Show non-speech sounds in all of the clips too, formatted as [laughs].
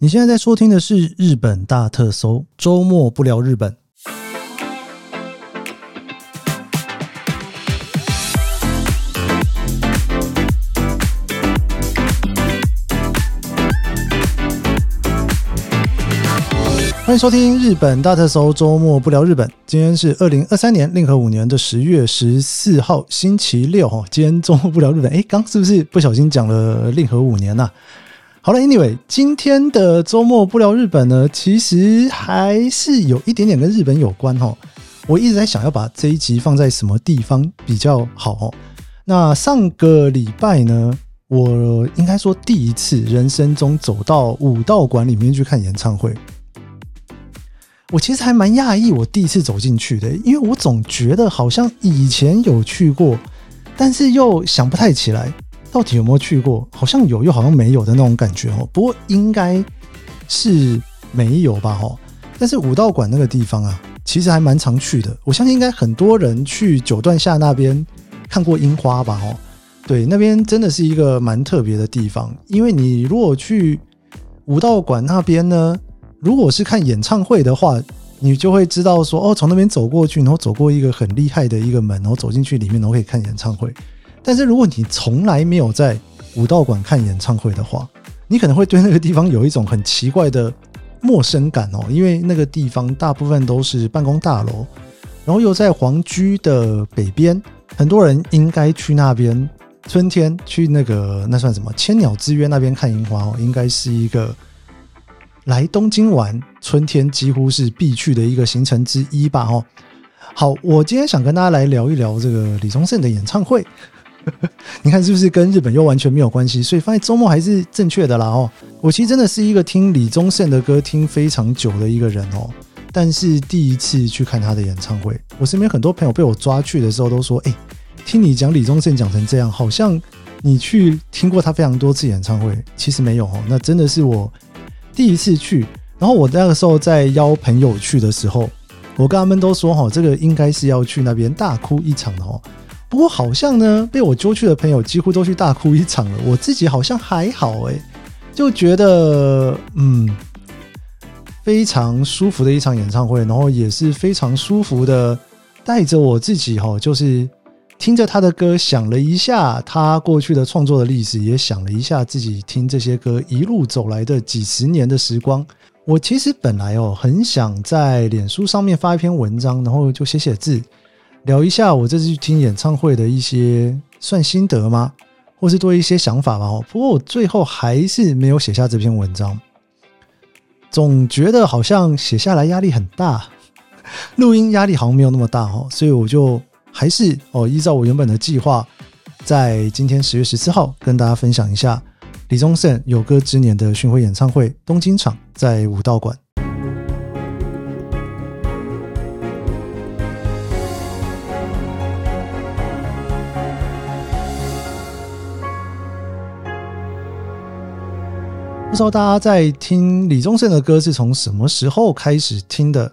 你现在在收听的是日本大特搜，周末不聊日本。欢迎收听日本大特搜，周末不聊日本。今天是二零二三年令和五年的十月十四号，星期六哈。今天周末不聊日本，诶，刚是不是不小心讲了令和五年呐？好了，Anyway，今天的周末不聊日本呢，其实还是有一点点跟日本有关哦。我一直在想要把这一集放在什么地方比较好哦。那上个礼拜呢，我应该说第一次人生中走到武道馆里面去看演唱会。我其实还蛮讶异，我第一次走进去的，因为我总觉得好像以前有去过，但是又想不太起来。到底有没有去过？好像有，又好像没有的那种感觉哦。不过应该是没有吧？哦，但是武道馆那个地方啊，其实还蛮常去的。我相信应该很多人去九段下那边看过樱花吧？哦，对，那边真的是一个蛮特别的地方。因为你如果去武道馆那边呢，如果是看演唱会的话，你就会知道说，哦，从那边走过去，然后走过一个很厉害的一个门，然后走进去里面，然后可以看演唱会。但是如果你从来没有在武道馆看演唱会的话，你可能会对那个地方有一种很奇怪的陌生感哦，因为那个地方大部分都是办公大楼，然后又在皇居的北边，很多人应该去那边春天去那个那算什么千鸟之约那边看樱花哦，应该是一个来东京玩春天几乎是必去的一个行程之一吧哦。好，我今天想跟大家来聊一聊这个李宗盛的演唱会。[laughs] 你看是不是跟日本又完全没有关系？所以发现周末还是正确的啦哦。我其实真的是一个听李宗盛的歌听非常久的一个人哦，但是第一次去看他的演唱会，我身边很多朋友被我抓去的时候都说：“哎，听你讲李宗盛讲成这样，好像你去听过他非常多次演唱会。”其实没有哦，那真的是我第一次去。然后我那个时候在邀朋友去的时候，我跟他们都说：“哈，这个应该是要去那边大哭一场的哦。”不过好像呢，被我揪去的朋友几乎都去大哭一场了。我自己好像还好诶，就觉得嗯，非常舒服的一场演唱会，然后也是非常舒服的，带着我自己哈，就是听着他的歌，想了一下他过去的创作的历史，也想了一下自己听这些歌一路走来的几十年的时光。我其实本来哦，很想在脸书上面发一篇文章，然后就写写字。聊一下我这次去听演唱会的一些算心得吗？或是多一些想法吧。哦，不过我最后还是没有写下这篇文章，总觉得好像写下来压力很大，录音压力好像没有那么大哦，所以我就还是哦依照我原本的计划，在今天十月十四号跟大家分享一下李宗盛有歌之年的巡回演唱会东京场在武道馆。不知道大家在听李宗盛的歌是从什么时候开始听的？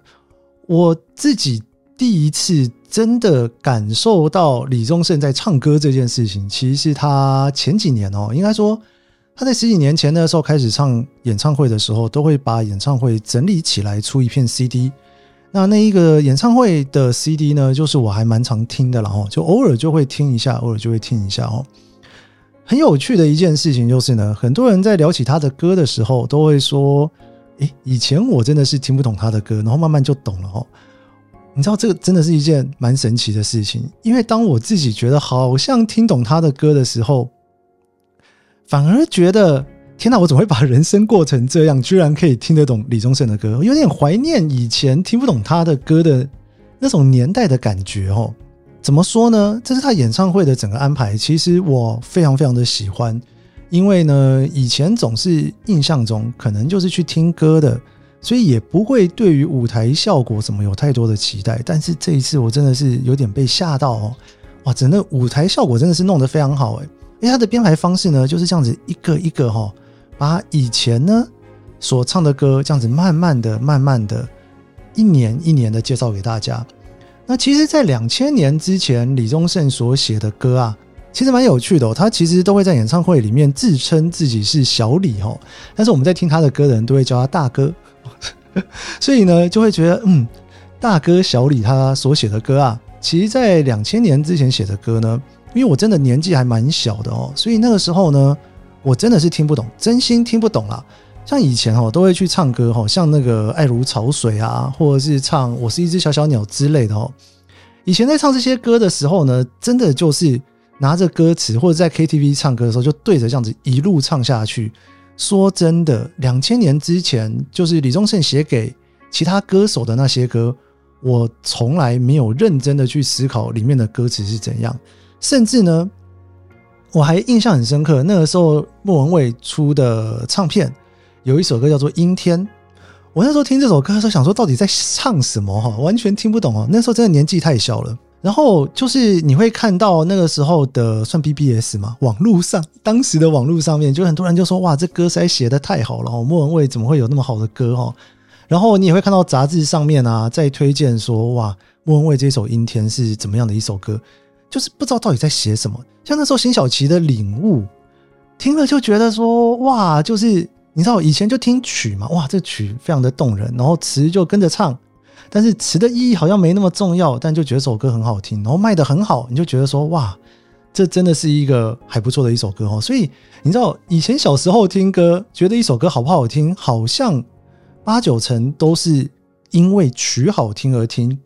我自己第一次真的感受到李宗盛在唱歌这件事情，其实是他前几年哦，应该说他在十几年前的时候开始唱演唱会的时候，都会把演唱会整理起来出一片 CD。那那一个演唱会的 CD 呢，就是我还蛮常听的，然后就偶尔就会听一下，偶尔就会听一下哦。很有趣的一件事情就是呢，很多人在聊起他的歌的时候，都会说：“诶，以前我真的是听不懂他的歌，然后慢慢就懂了哦。”你知道这个真的是一件蛮神奇的事情，因为当我自己觉得好像听懂他的歌的时候，反而觉得天哪，我怎么会把人生过成这样，居然可以听得懂李宗盛的歌，有点怀念以前听不懂他的歌的那种年代的感觉哦。怎么说呢？这是他演唱会的整个安排，其实我非常非常的喜欢，因为呢，以前总是印象中可能就是去听歌的，所以也不会对于舞台效果怎么有太多的期待。但是这一次我真的是有点被吓到哦，哇，整个舞台效果真的是弄得非常好诶，因为他的编排方式呢就是这样子一个一个哈，把以前呢所唱的歌这样子慢慢的、慢慢的，一年一年的介绍给大家。那其实，在两千年之前，李宗盛所写的歌啊，其实蛮有趣的。他其实都会在演唱会里面自称自己是小李哦，但是我们在听他的歌的人都会叫他大哥，[laughs] 所以呢就会觉得嗯，大哥小李他所写的歌啊，其实在两千年之前写的歌呢，因为我真的年纪还蛮小的哦，所以那个时候呢，我真的是听不懂，真心听不懂啦。像以前哦，都会去唱歌哦，像那个爱如潮水啊，或者是唱我是一只小小鸟之类的哦。以前在唱这些歌的时候呢，真的就是拿着歌词或者在 KTV 唱歌的时候，就对着这样子一路唱下去。说真的，两千年之前，就是李宗盛写给其他歌手的那些歌，我从来没有认真的去思考里面的歌词是怎样，甚至呢，我还印象很深刻，那个时候莫文蔚出的唱片。有一首歌叫做《阴天》，我那时候听这首歌的时候，想说到底在唱什么哈，完全听不懂哦。那时候真的年纪太小了。然后就是你会看到那个时候的算 BBS 嘛，网络上当时的网络上面，就很多人就说哇，这歌实在写的太好了哦，莫文蔚怎么会有那么好的歌哈？然后你也会看到杂志上面啊，在推荐说哇，莫文蔚这首《阴天》是怎么样的一首歌，就是不知道到底在写什么。像那时候辛晓琪的《领悟》，听了就觉得说哇，就是。你知道以前就听曲嘛，哇，这曲非常的动人，然后词就跟着唱，但是词的意义好像没那么重要，但就觉得这首歌很好听，然后卖得很好，你就觉得说哇，这真的是一个还不错的一首歌哦。所以你知道以前小时候听歌，觉得一首歌好不好听，好像八九成都是因为曲好听而听，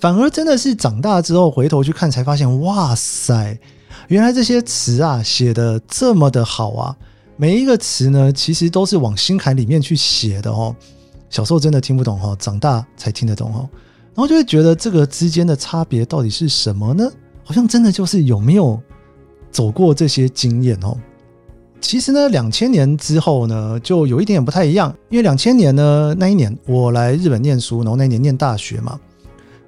反而真的是长大之后回头去看才发现，哇塞，原来这些词啊写的这么的好啊。每一个词呢，其实都是往心坎里面去写的哦。小时候真的听不懂哦，长大才听得懂哦。然后就会觉得这个之间的差别到底是什么呢？好像真的就是有没有走过这些经验哦。其实呢，两千年之后呢，就有一点点不太一样。因为两千年呢，那一年我来日本念书，然后那一年念大学嘛，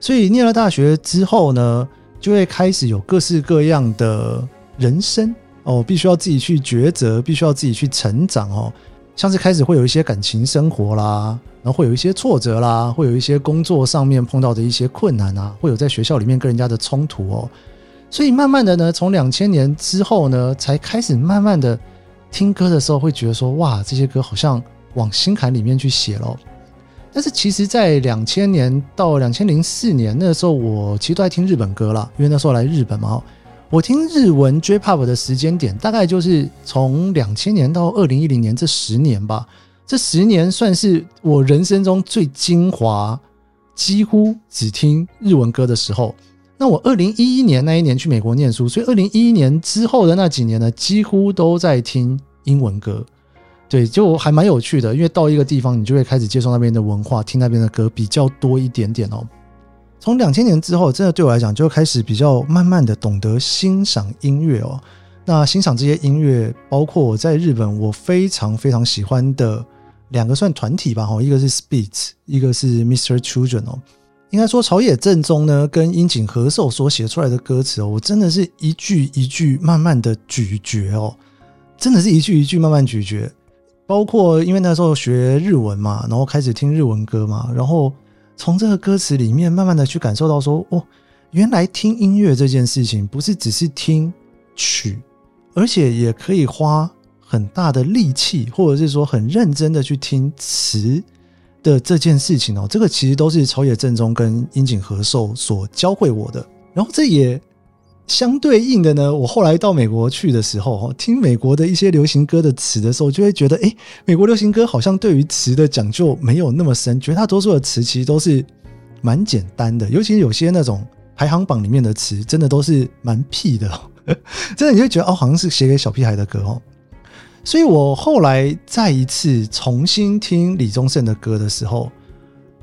所以念了大学之后呢，就会开始有各式各样的人生。哦，必须要自己去抉择，必须要自己去成长哦。像是开始会有一些感情生活啦，然后会有一些挫折啦，会有一些工作上面碰到的一些困难啊，会有在学校里面跟人家的冲突哦。所以慢慢的呢，从两千年之后呢，才开始慢慢的听歌的时候，会觉得说，哇，这些歌好像往心坎里面去写咯。但是其实，在两千年到两千零四年那个时候，我其实都在听日本歌啦，因为那时候来日本嘛。我听日文 J-Pop 的时间点，大概就是从两千年到二零一零年这十年吧。这十年算是我人生中最精华，几乎只听日文歌的时候。那我二零一一年那一年去美国念书，所以二零一一年之后的那几年呢，几乎都在听英文歌。对，就还蛮有趣的，因为到一个地方，你就会开始接受那边的文化，听那边的歌比较多一点点哦。从两千年之后，真的对我来讲就开始比较慢慢的懂得欣赏音乐哦。那欣赏这些音乐，包括我在日本我非常非常喜欢的两个算团体吧，哈，一个是 Spitz，一个是 Mr. Children 哦。应该说朝野正宗呢，跟樱井和寿所写出来的歌词哦，我真的是一句一句慢慢的咀嚼哦，真的是一句一句慢慢咀嚼。包括因为那时候学日文嘛，然后开始听日文歌嘛，然后。从这个歌词里面，慢慢的去感受到说，哦，原来听音乐这件事情，不是只是听曲，而且也可以花很大的力气，或者是说很认真的去听词的这件事情哦。这个其实都是朝野正宗跟樱井和寿所教会我的。然后这也。相对应的呢，我后来到美国去的时候，听美国的一些流行歌的词的时候，就会觉得，诶，美国流行歌好像对于词的讲究没有那么深，绝大多数的词其实都是蛮简单的，尤其是有些那种排行榜里面的词，真的都是蛮屁的，[laughs] 真的你会觉得哦，好像是写给小屁孩的歌哦。所以我后来再一次重新听李宗盛的歌的时候，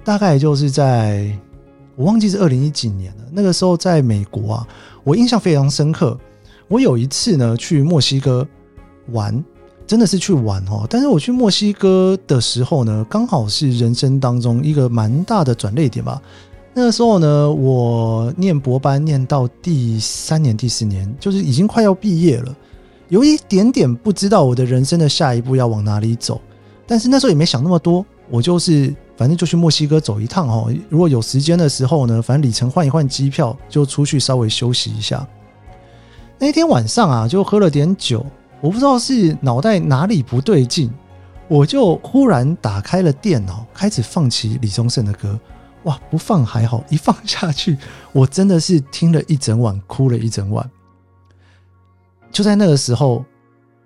大概就是在我忘记是二零一几年了，那个时候在美国啊。我印象非常深刻，我有一次呢去墨西哥玩，真的是去玩哦。但是我去墨西哥的时候呢，刚好是人生当中一个蛮大的转捩点吧。那个时候呢，我念博班念到第三年、第四年，就是已经快要毕业了，有一点点不知道我的人生的下一步要往哪里走。但是那时候也没想那么多，我就是。反正就去墨西哥走一趟哦。如果有时间的时候呢，反正里程换一换机票，就出去稍微休息一下。那天晚上啊，就喝了点酒，我不知道是脑袋哪里不对劲，我就忽然打开了电脑，开始放起李宗盛的歌。哇，不放还好，一放下去，我真的是听了一整晚，哭了一整晚。就在那个时候，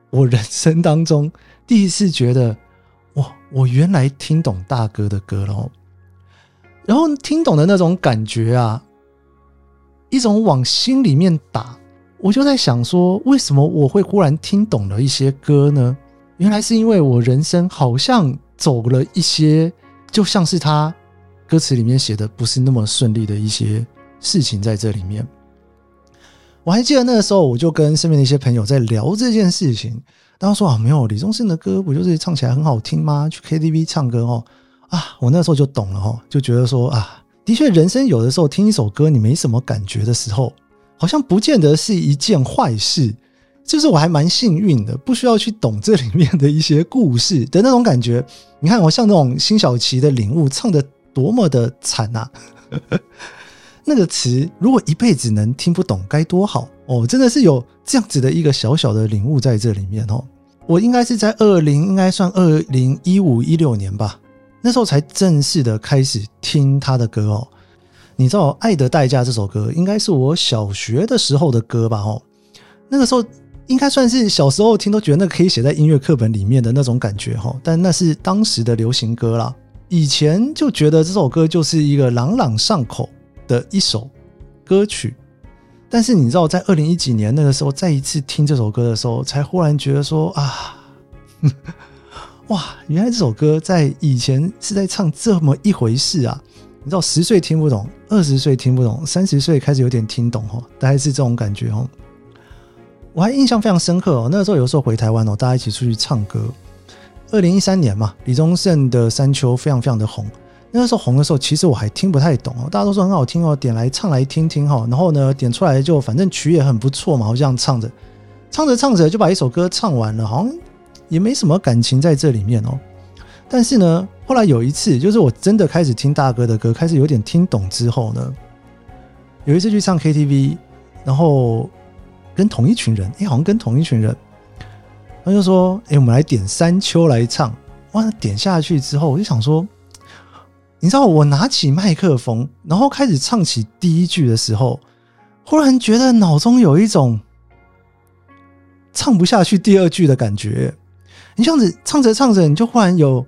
我人生当中第一次觉得，我原来听懂大哥的歌了。然后听懂的那种感觉啊，一种往心里面打。我就在想说，为什么我会忽然听懂了一些歌呢？原来是因为我人生好像走了一些，就像是他。歌词里面写的不是那么顺利的一些事情在这里面，我还记得那个时候，我就跟身边的一些朋友在聊这件事情。当时说啊，没有李宗盛的歌不就是唱起来很好听吗？去 KTV 唱歌哦，啊，我那时候就懂了哦，就觉得说啊，的确，人生有的时候听一首歌你没什么感觉的时候，好像不见得是一件坏事。就是我还蛮幸运的，不需要去懂这里面的一些故事的那种感觉。你看，我像那种辛晓琪的领悟唱的。多么的惨呐啊！[laughs] 那个词如果一辈子能听不懂，该多好哦！真的是有这样子的一个小小的领悟在这里面哦。我应该是在二零，应该算二零一五一六年吧，那时候才正式的开始听他的歌哦。你知道《爱的代价》这首歌，应该是我小学的时候的歌吧？哦，那个时候应该算是小时候听都觉得那个可以写在音乐课本里面的那种感觉哈。但那是当时的流行歌啦。以前就觉得这首歌就是一个朗朗上口的一首歌曲，但是你知道，在二零一几年那个时候再一次听这首歌的时候，才忽然觉得说啊，[laughs] 哇，原来这首歌在以前是在唱这么一回事啊！你知道，十岁听不懂，二十岁听不懂，三十岁开始有点听懂哦，大概是这种感觉哦。我还印象非常深刻哦，那个时候有时候回台湾哦，大家一起出去唱歌。二零一三年嘛，李宗盛的《山丘》非常非常的红。那个时候红的时候，其实我还听不太懂哦。大家都说很好听哦，点来唱来听听哈。然后呢，点出来就反正曲也很不错嘛，好像唱着唱着唱着就把一首歌唱完了，好像也没什么感情在这里面哦。但是呢，后来有一次，就是我真的开始听大哥的歌，开始有点听懂之后呢，有一次去唱 KTV，然后跟同一群人，哎，好像跟同一群人。他就说：“哎、我们来点《山丘》来唱。”哇，点下去之后，我就想说，你知道，我拿起麦克风，然后开始唱起第一句的时候，忽然觉得脑中有一种唱不下去第二句的感觉。你这样子唱着唱着，你就忽然有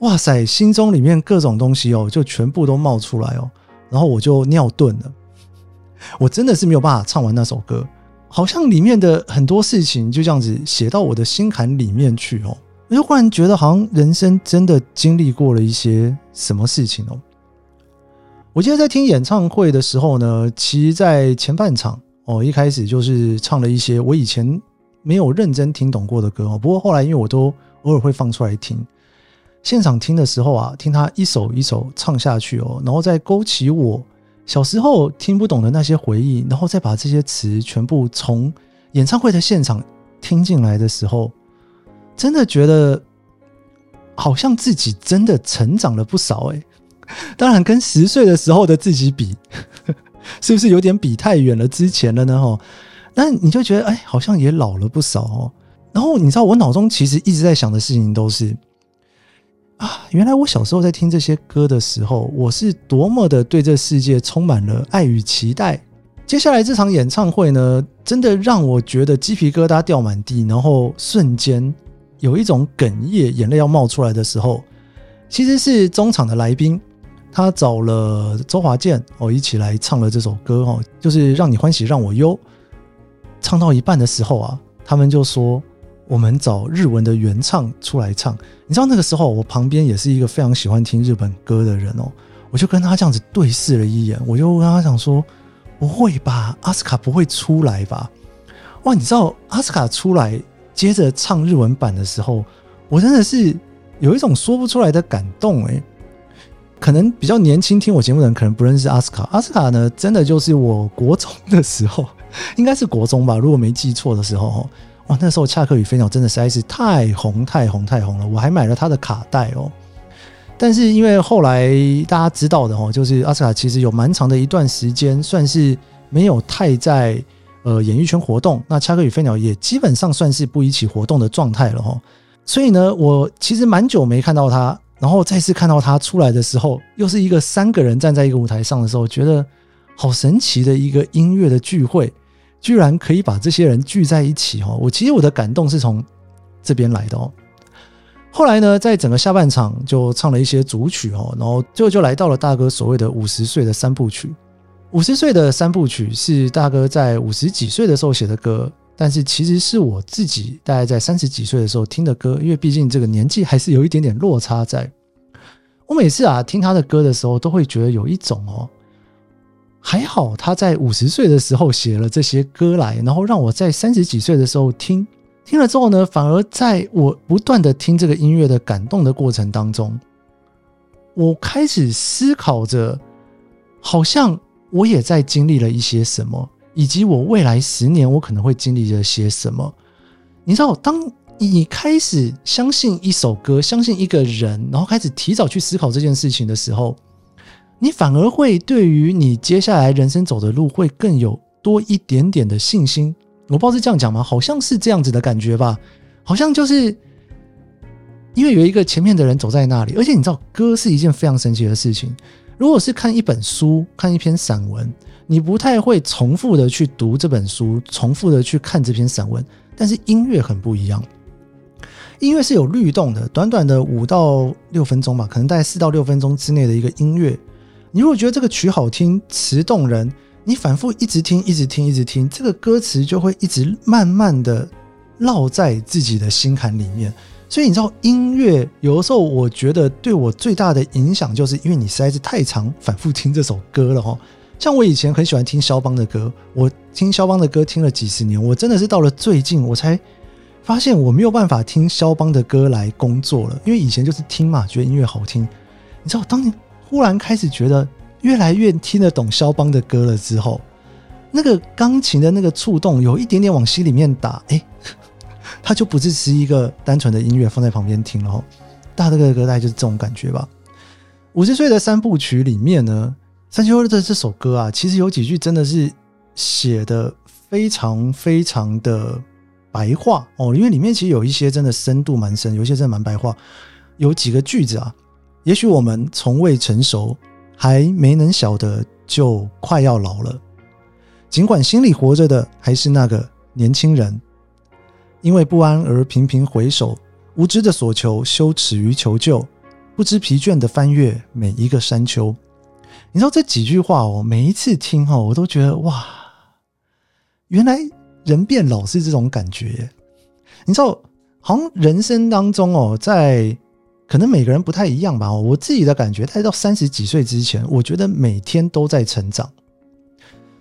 哇塞，心中里面各种东西哦，就全部都冒出来哦，然后我就尿遁了。我真的是没有办法唱完那首歌。好像里面的很多事情就这样子写到我的心坎里面去哦，我就忽然觉得好像人生真的经历过了一些什么事情哦。我记得在听演唱会的时候呢，其实在前半场哦，一开始就是唱了一些我以前没有认真听懂过的歌哦。不过后来因为我都偶尔会放出来听，现场听的时候啊，听他一首一首唱下去哦，然后再勾起我。小时候听不懂的那些回忆，然后再把这些词全部从演唱会的现场听进来的时候，真的觉得好像自己真的成长了不少诶。当然跟十岁的时候的自己比，[laughs] 是不是有点比太远了之前了呢？哈，那你就觉得哎，好像也老了不少哦。然后你知道我脑中其实一直在想的事情都是。啊，原来我小时候在听这些歌的时候，我是多么的对这世界充满了爱与期待。接下来这场演唱会呢，真的让我觉得鸡皮疙瘩掉满地，然后瞬间有一种哽咽、眼泪要冒出来的时候，其实是中场的来宾，他找了周华健哦一起来唱了这首歌哦，就是让你欢喜让我忧。唱到一半的时候啊，他们就说。我们找日文的原唱出来唱，你知道那个时候我旁边也是一个非常喜欢听日本歌的人哦，我就跟他这样子对视了一眼，我就跟他讲说：“不会吧，阿斯卡不会出来吧？”哇，你知道阿斯卡出来接着唱日文版的时候，我真的是有一种说不出来的感动诶。可能比较年轻听我节目的人可能不认识阿斯卡，阿斯卡呢真的就是我国中的时候，应该是国中吧，如果没记错的时候。哇，那时候《恰克与飞鸟》真的实在是太红、太红、太红了，我还买了他的卡带哦。但是因为后来大家知道的哦，就是阿斯卡其实有蛮长的一段时间算是没有太在呃演艺圈活动，那恰克与飞鸟也基本上算是不一起活动的状态了哈。所以呢，我其实蛮久没看到他，然后再次看到他出来的时候，又是一个三个人站在一个舞台上的时候，觉得好神奇的一个音乐的聚会，居然可以把这些人聚在一起哈。我其实我的感动是从这边来的哦。后来呢，在整个下半场就唱了一些主曲哦，然后最后就来到了大哥所谓的五十岁的三部曲。五十岁的三部曲是大哥在五十几岁的时候写的歌。但是其实是我自己大概在三十几岁的时候听的歌，因为毕竟这个年纪还是有一点点落差在。我每次啊听他的歌的时候，都会觉得有一种哦，还好他在五十岁的时候写了这些歌来，然后让我在三十几岁的时候听，听了之后呢，反而在我不断的听这个音乐的感动的过程当中，我开始思考着，好像我也在经历了一些什么。以及我未来十年我可能会经历着些什么？你知道，当你开始相信一首歌，相信一个人，然后开始提早去思考这件事情的时候，你反而会对于你接下来人生走的路会更有多一点点的信心。我不知道是这样讲吗？好像是这样子的感觉吧。好像就是因为有一个前面的人走在那里，而且你知道，歌是一件非常神奇的事情。如果是看一本书，看一篇散文。你不太会重复的去读这本书，重复的去看这篇散文，但是音乐很不一样。音乐是有律动的，短短的五到六分钟吧，可能大概四到六分钟之内的一个音乐。你如果觉得这个曲好听，词动人，你反复一直听，一直听，一直听，这个歌词就会一直慢慢的烙在自己的心坎里面。所以你知道，音乐有的时候，我觉得对我最大的影响，就是因为你实在是太常反复听这首歌了哈。像我以前很喜欢听肖邦的歌，我听肖邦的歌听了几十年，我真的是到了最近我才发现我没有办法听肖邦的歌来工作了，因为以前就是听嘛，觉得音乐好听。你知道，当你忽然开始觉得越来越听得懂肖邦的歌了之后，那个钢琴的那个触动有一点点往心里面打，哎，它就不只是一个单纯的音乐放在旁边听了。大哥的歌大概就是这种感觉吧。五十岁的三部曲里面呢，山丘的这首歌啊，其实有几句真的是写的非常非常的白话哦，因为里面其实有一些真的深度蛮深，有一些真的蛮白话。有几个句子啊，也许我们从未成熟，还没能晓得，就快要老了。尽管心里活着的还是那个年轻人，因为不安而频频回首，无知的所求，羞耻于求救，不知疲倦的翻越每一个山丘。你知道这几句话哦，每一次听哦，我都觉得哇，原来人变老是这种感觉。你知道，好像人生当中哦，在可能每个人不太一样吧。我自己的感觉，在到三十几岁之前，我觉得每天都在成长。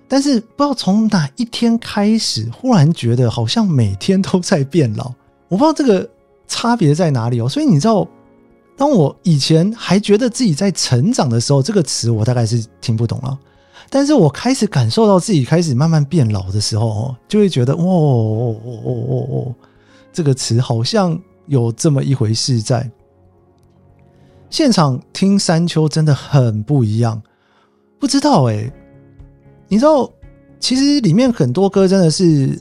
但是不知道从哪一天开始，忽然觉得好像每天都在变老。我不知道这个差别在哪里哦。所以你知道。当我以前还觉得自己在成长的时候，这个词我大概是听不懂了。但是我开始感受到自己开始慢慢变老的时候，就会觉得，哦哦哦哦哦哦，这个词好像有这么一回事在。现场听山丘真的很不一样，不知道哎，你知道，其实里面很多歌真的是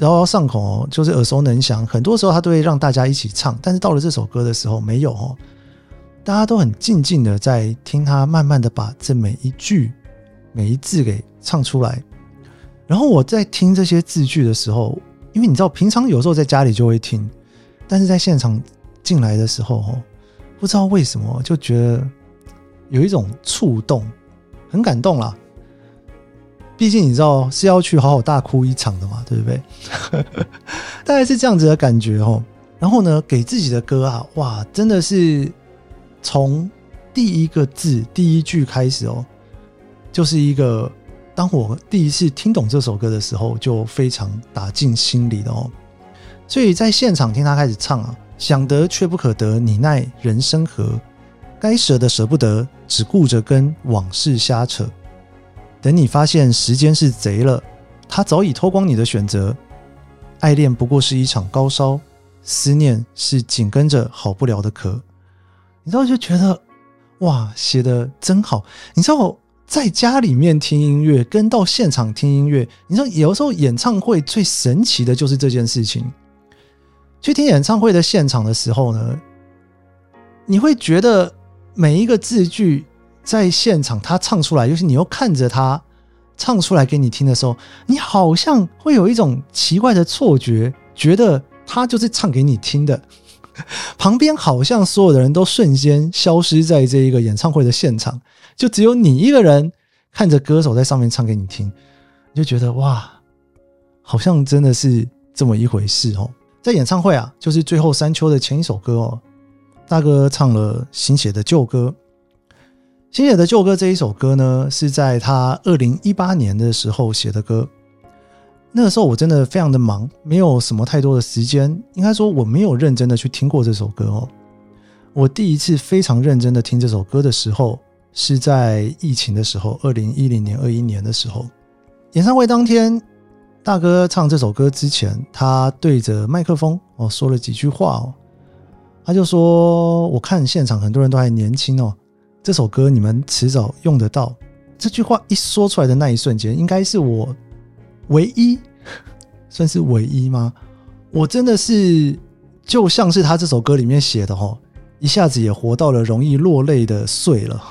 朗朗上口，就是耳熟能详，很多时候他都会让大家一起唱。但是到了这首歌的时候，没有哦。大家都很静静的在听他慢慢的把这每一句每一字给唱出来，然后我在听这些字句的时候，因为你知道平常有时候在家里就会听，但是在现场进来的时候，不知道为什么就觉得有一种触动，很感动啦。毕竟你知道是要去好好大哭一场的嘛，对不对？[laughs] 大概是这样子的感觉哦。然后呢，给自己的歌啊，哇，真的是。从第一个字、第一句开始哦，就是一个当我第一次听懂这首歌的时候，就非常打进心里的哦。所以在现场听他开始唱啊，想得却不可得，你奈人生何？该舍的舍不得，只顾着跟往事瞎扯。等你发现时间是贼了，他早已偷光你的选择。爱恋不过是一场高烧，思念是紧跟着好不了的咳。你知道就觉得哇，写的真好。你知道在家里面听音乐跟到现场听音乐，你说有时候演唱会最神奇的就是这件事情。去听演唱会的现场的时候呢，你会觉得每一个字句在现场他唱出来，尤其你又看着他唱出来给你听的时候，你好像会有一种奇怪的错觉，觉得他就是唱给你听的。[laughs] 旁边好像所有的人都瞬间消失在这一个演唱会的现场，就只有你一个人看着歌手在上面唱给你听，你就觉得哇，好像真的是这么一回事哦。在演唱会啊，就是最后山丘的前一首歌哦，大哥唱了新写的旧歌。新写的旧歌这一首歌呢，是在他二零一八年的时候写的歌。那个时候我真的非常的忙，没有什么太多的时间，应该说我没有认真的去听过这首歌哦。我第一次非常认真的听这首歌的时候，是在疫情的时候，二零一零年、二一年的时候，演唱会当天。大哥唱这首歌之前，他对着麦克风哦说了几句话哦，他就说：“我看现场很多人都还年轻哦，这首歌你们迟早用得到。”这句话一说出来的那一瞬间，应该是我唯一 [laughs] 算是唯一吗？我真的是就像是他这首歌里面写的哦，一下子也活到了容易落泪的岁了，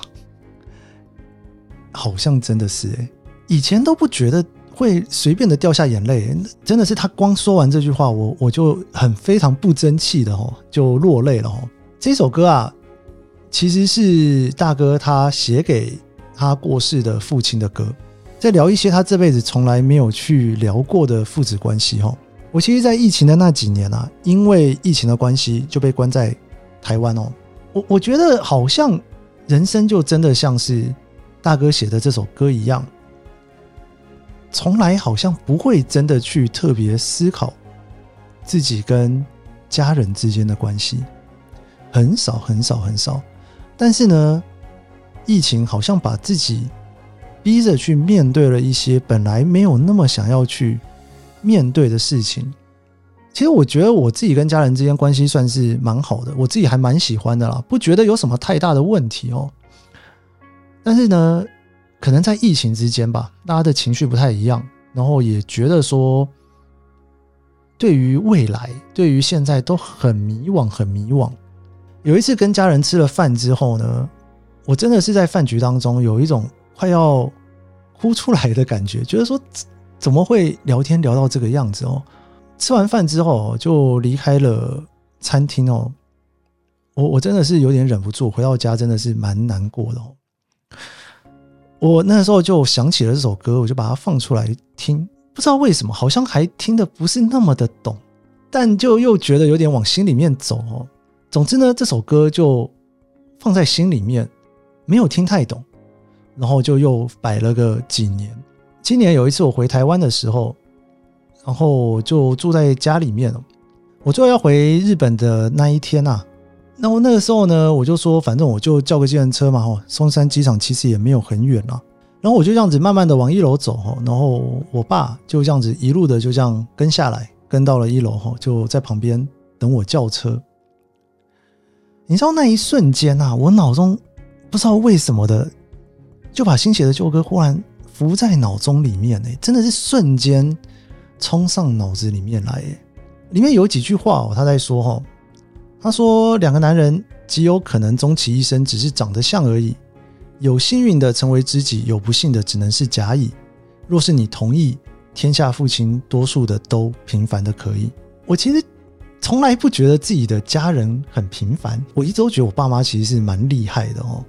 好像真的是诶，以前都不觉得。会随便的掉下眼泪，真的是他光说完这句话，我我就很非常不争气的哦，就落泪了哦。这首歌啊，其实是大哥他写给他过世的父亲的歌，在聊一些他这辈子从来没有去聊过的父子关系哦。我其实，在疫情的那几年啊，因为疫情的关系就被关在台湾哦。我我觉得好像人生就真的像是大哥写的这首歌一样。从来好像不会真的去特别思考自己跟家人之间的关系，很少很少很少。但是呢，疫情好像把自己逼着去面对了一些本来没有那么想要去面对的事情。其实我觉得我自己跟家人之间关系算是蛮好的，我自己还蛮喜欢的啦，不觉得有什么太大的问题哦。但是呢。可能在疫情之间吧，大家的情绪不太一样，然后也觉得说，对于未来，对于现在都很迷惘，很迷惘。有一次跟家人吃了饭之后呢，我真的是在饭局当中有一种快要哭出来的感觉，觉得说怎么会聊天聊到这个样子哦？吃完饭之后就离开了餐厅哦，我我真的是有点忍不住，回到家真的是蛮难过的哦。我那时候就想起了这首歌，我就把它放出来听。不知道为什么，好像还听得不是那么的懂，但就又觉得有点往心里面走哦。总之呢，这首歌就放在心里面，没有听太懂，然后就又摆了个几年。今年有一次我回台湾的时候，然后就住在家里面了。我最后要回日本的那一天啊。那我那个时候呢，我就说，反正我就叫个计程车嘛，吼，松山机场其实也没有很远啊。然后我就这样子慢慢的往一楼走，吼，然后我爸就这样子一路的就这样跟下来，跟到了一楼，吼，就在旁边等我叫车。你知道那一瞬间啊，我脑中不知道为什么的，就把新写的旧歌忽然浮在脑中里面，哎，真的是瞬间冲上脑子里面来，哎，里面有几句话哦，他在说，吼。他说：“两个男人极有可能终其一生只是长得像而已，有幸运的成为知己，有不幸的只能是甲乙。若是你同意，天下父亲多数的都平凡的可以。我其实从来不觉得自己的家人很平凡，我一直都觉得我爸妈其实是蛮厉害的哦。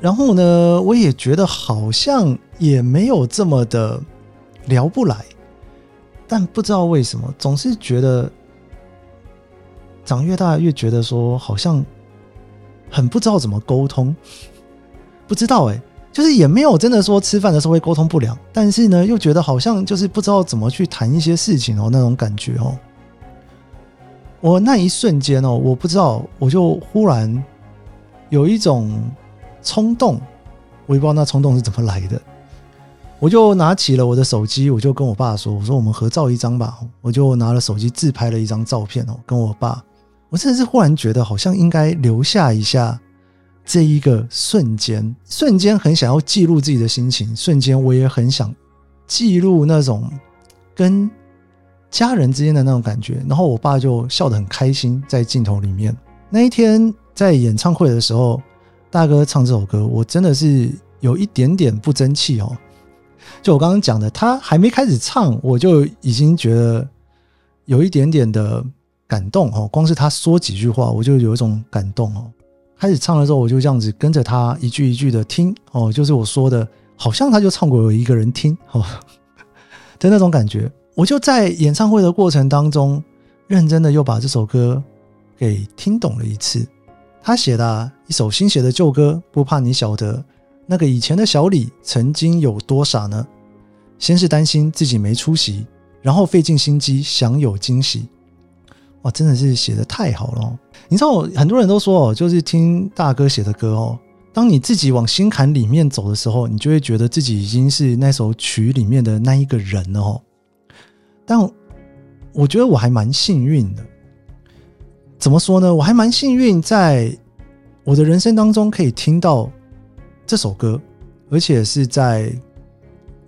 然后呢，我也觉得好像也没有这么的聊不来，但不知道为什么，总是觉得。”长越大，越觉得说好像很不知道怎么沟通，不知道哎，就是也没有真的说吃饭的时候会沟通不良，但是呢，又觉得好像就是不知道怎么去谈一些事情哦，那种感觉哦。我那一瞬间哦，我不知道，我就忽然有一种冲动，我也不知道那冲动是怎么来的，我就拿起了我的手机，我就跟我爸说：“我说我们合照一张吧。”我就拿了手机自拍了一张照片哦，跟我爸。我真的是忽然觉得，好像应该留下一下这一个瞬间，瞬间很想要记录自己的心情，瞬间我也很想记录那种跟家人之间的那种感觉。然后我爸就笑得很开心，在镜头里面。那一天在演唱会的时候，大哥唱这首歌，我真的是有一点点不争气哦。就我刚刚讲的，他还没开始唱，我就已经觉得有一点点的感动哦。光是他说几句话，我就有一种感动哦。开始唱的时候，我就这样子跟着他一句一句的听哦，就是我说的，好像他就唱给我一个人听哦的那种感觉。我就在演唱会的过程当中，认真的又把这首歌。给听懂了一次，他写的、一首新写的旧歌，不怕你晓得，那个以前的小李曾经有多傻呢？先是担心自己没出息，然后费尽心机想有惊喜。哇，真的是写得太好了！你知道，很多人都说哦，就是听大哥写的歌哦，当你自己往心坎里面走的时候，你就会觉得自己已经是那首曲里面的那一个人了哦。但我觉得我还蛮幸运的。怎么说呢？我还蛮幸运，在我的人生当中可以听到这首歌，而且是在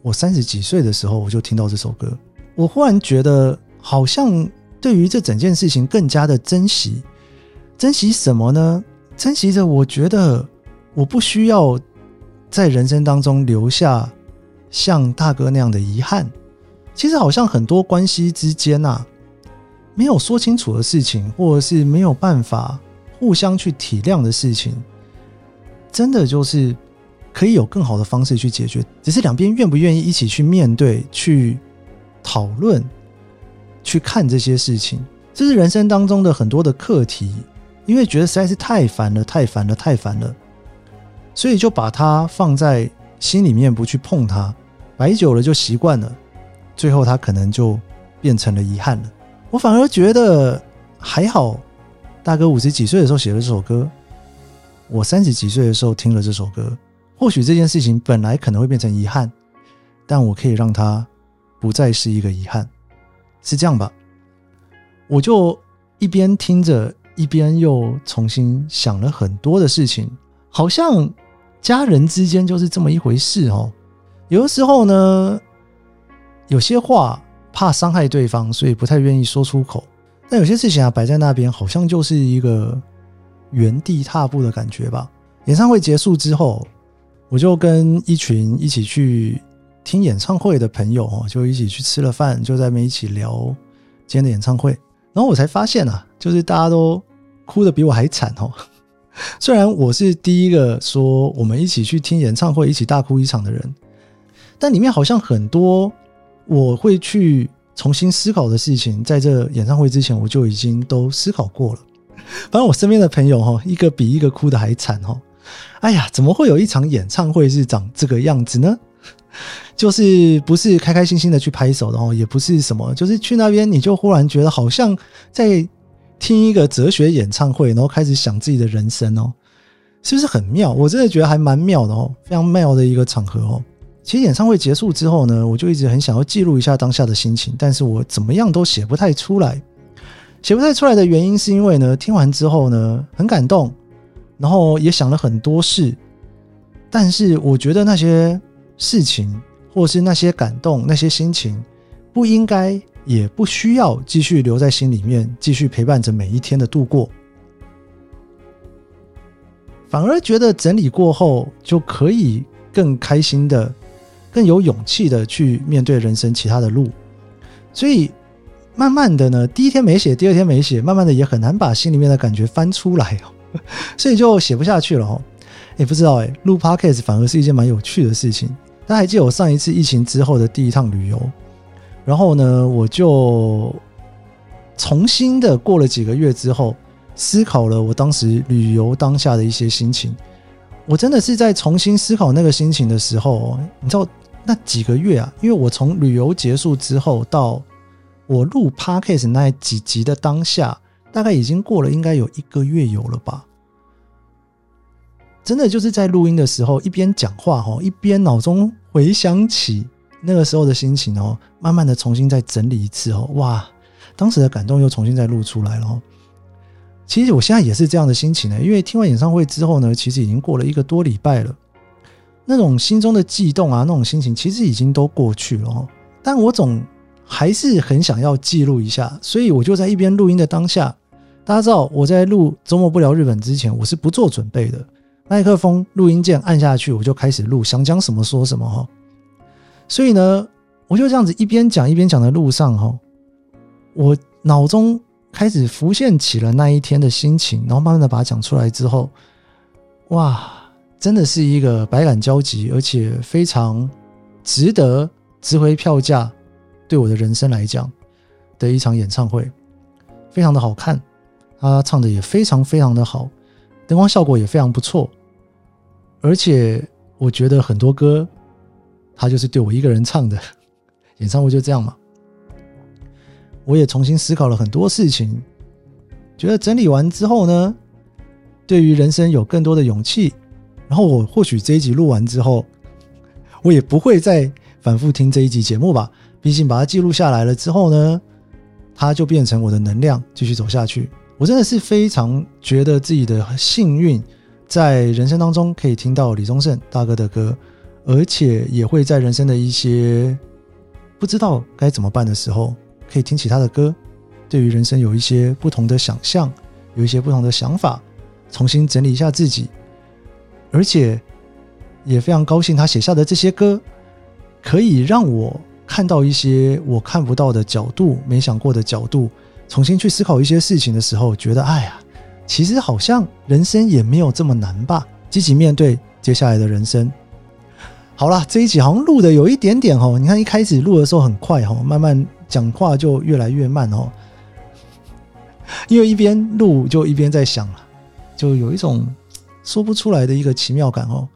我三十几岁的时候我就听到这首歌。我忽然觉得，好像对于这整件事情更加的珍惜。珍惜什么呢？珍惜着我觉得我不需要在人生当中留下像大哥那样的遗憾。其实好像很多关系之间呐、啊。没有说清楚的事情，或者是没有办法互相去体谅的事情，真的就是可以有更好的方式去解决，只是两边愿不愿意一起去面对、去讨论、去看这些事情。这是人生当中的很多的课题，因为觉得实在是太烦了、太烦了、太烦了，所以就把它放在心里面，不去碰它，摆久了就习惯了，最后它可能就变成了遗憾了。我反而觉得还好，大哥五十几岁的时候写了这首歌，我三十几岁的时候听了这首歌。或许这件事情本来可能会变成遗憾，但我可以让它不再是一个遗憾，是这样吧？我就一边听着，一边又重新想了很多的事情，好像家人之间就是这么一回事哦。有的时候呢，有些话。怕伤害对方，所以不太愿意说出口。但有些事情啊，摆在那边，好像就是一个原地踏步的感觉吧。演唱会结束之后，我就跟一群一起去听演唱会的朋友哦，就一起去吃了饭，就在那边一起聊今天的演唱会。然后我才发现啊，就是大家都哭得比我还惨哦。[laughs] 虽然我是第一个说我们一起去听演唱会，一起大哭一场的人，但里面好像很多。我会去重新思考的事情，在这演唱会之前，我就已经都思考过了。反正我身边的朋友哈，一个比一个哭得还惨哈。哎呀，怎么会有一场演唱会是长这个样子呢？就是不是开开心心的去拍手，然后也不是什么，就是去那边你就忽然觉得好像在听一个哲学演唱会，然后开始想自己的人生哦，是不是很妙？我真的觉得还蛮妙的哦，非常妙的一个场合哦。其实演唱会结束之后呢，我就一直很想要记录一下当下的心情，但是我怎么样都写不太出来。写不太出来的原因是因为呢，听完之后呢，很感动，然后也想了很多事，但是我觉得那些事情或是那些感动、那些心情，不应该也不需要继续留在心里面，继续陪伴着每一天的度过，反而觉得整理过后就可以更开心的。更有勇气的去面对人生其他的路，所以慢慢的呢，第一天没写，第二天没写，慢慢的也很难把心里面的感觉翻出来哦，[laughs] 所以就写不下去了哦。也不知道哎，录 Podcast 反而是一件蛮有趣的事情。大家还记得我上一次疫情之后的第一趟旅游，然后呢，我就重新的过了几个月之后，思考了我当时旅游当下的一些心情。我真的是在重新思考那个心情的时候，你知道。那几个月啊，因为我从旅游结束之后到我录 Podcast 那几集的当下，大概已经过了应该有一个月有了吧。真的就是在录音的时候，一边讲话哦，一边脑中回想起那个时候的心情哦，慢慢的重新再整理一次哦，哇，当时的感动又重新再录出来了。其实我现在也是这样的心情呢，因为听完演唱会之后呢，其实已经过了一个多礼拜了，那种心中的悸动啊，那种心情其实已经都过去了。但我总还是很想要记录一下，所以我就在一边录音的当下，大家知道我在录周末不聊日本之前，我是不做准备的，麦克风录音键按下去，我就开始录，想讲什么说什么哈。所以呢，我就这样子一边讲一边讲的路上哈，我脑中。开始浮现起了那一天的心情，然后慢慢的把它讲出来之后，哇，真的是一个百感交集，而且非常值得值回票价，对我的人生来讲的一场演唱会，非常的好看，他唱的也非常非常的好，灯光效果也非常不错，而且我觉得很多歌，他就是对我一个人唱的，[laughs] 演唱会就这样嘛。我也重新思考了很多事情，觉得整理完之后呢，对于人生有更多的勇气。然后我或许这一集录完之后，我也不会再反复听这一集节目吧。毕竟把它记录下来了之后呢，它就变成我的能量，继续走下去。我真的是非常觉得自己的幸运，在人生当中可以听到李宗盛大哥的歌，而且也会在人生的一些不知道该怎么办的时候。可以听起他的歌，对于人生有一些不同的想象，有一些不同的想法，重新整理一下自己，而且也非常高兴他写下的这些歌，可以让我看到一些我看不到的角度，没想过的角度，重新去思考一些事情的时候，觉得哎呀，其实好像人生也没有这么难吧，积极面对接下来的人生。好啦，这一集好像录的有一点点哦，你看一开始录的时候很快哦，慢慢。讲话就越来越慢哦，[laughs] 因为一边录就一边在想了，就有一种说不出来的一个奇妙感哦。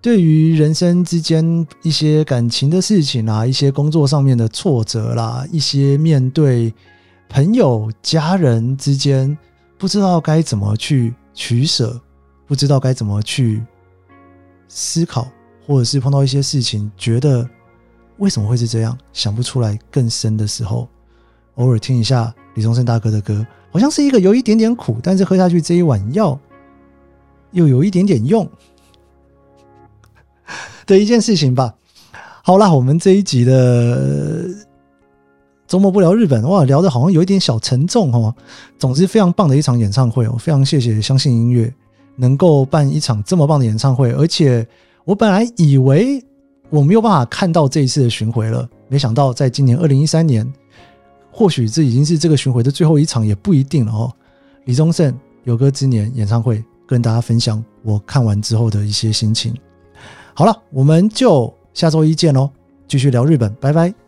对于人生之间一些感情的事情啊，一些工作上面的挫折啦，一些面对朋友、家人之间不知道该怎么去取舍，不知道该怎么去思考，或者是碰到一些事情觉得。为什么会是这样？想不出来更深的时候，偶尔听一下李宗盛大哥的歌，好像是一个有一点点苦，但是喝下去这一碗药又有一点点用 [laughs] 的一件事情吧。好啦，我们这一集的周末不聊日本，哇，聊得好像有一点小沉重哦。总之，非常棒的一场演唱会哦，非常谢谢相信音乐能够办一场这么棒的演唱会，而且我本来以为。我没有办法看到这一次的巡回了，没想到在今年二零一三年，或许这已经是这个巡回的最后一场，也不一定了哦。李宗盛有歌之年演唱会，跟大家分享我看完之后的一些心情。好了，我们就下周一见喽，继续聊日本，拜拜。